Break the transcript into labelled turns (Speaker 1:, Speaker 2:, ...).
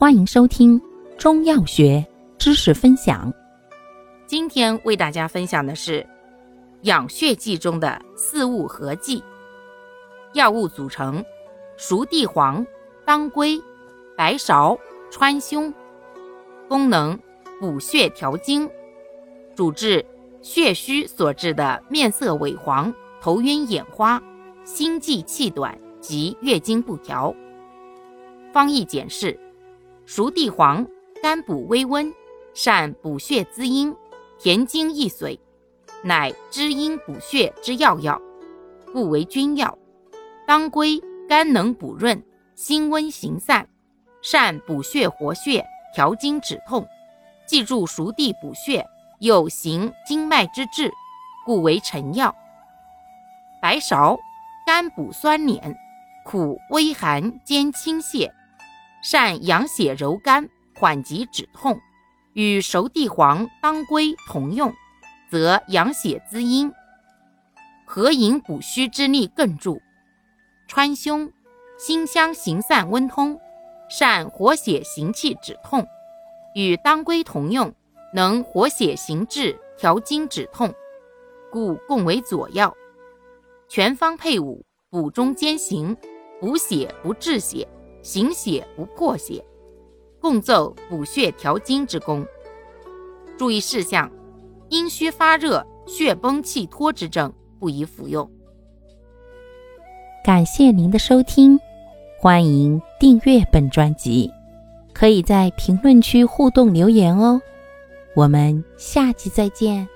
Speaker 1: 欢迎收听中药学知识分享。
Speaker 2: 今天为大家分享的是养血剂中的四物合剂。药物组成：熟地黄、当归、白芍、川芎。功能：补血调经。主治血虚所致的面色萎黄、头晕眼花、心悸气短及月经不调。方义简释。熟地黄，甘补微温，善补血滋阴，填精益髓，乃滋阴补血之要药，故为君药。当归，甘能补润，辛温行散，善补血活血，调经止痛。记住熟地补血，有行经脉之志，故为臣药。白芍，甘补酸敛，苦微寒兼清泻。善养血柔肝，缓急止痛，与熟地黄、当归同用，则养血滋阴，合营补虚之力更助。川芎，辛香行散温通，善活血行气止痛，与当归同用，能活血行滞、调经止痛，故共为佐药。全方配伍，补中兼行，补血不滞血。行血不破血，共奏补血调经之功。注意事项：阴虚发热、血崩气脱之症不宜服用。
Speaker 1: 感谢您的收听，欢迎订阅本专辑，可以在评论区互动留言哦。我们下期再见。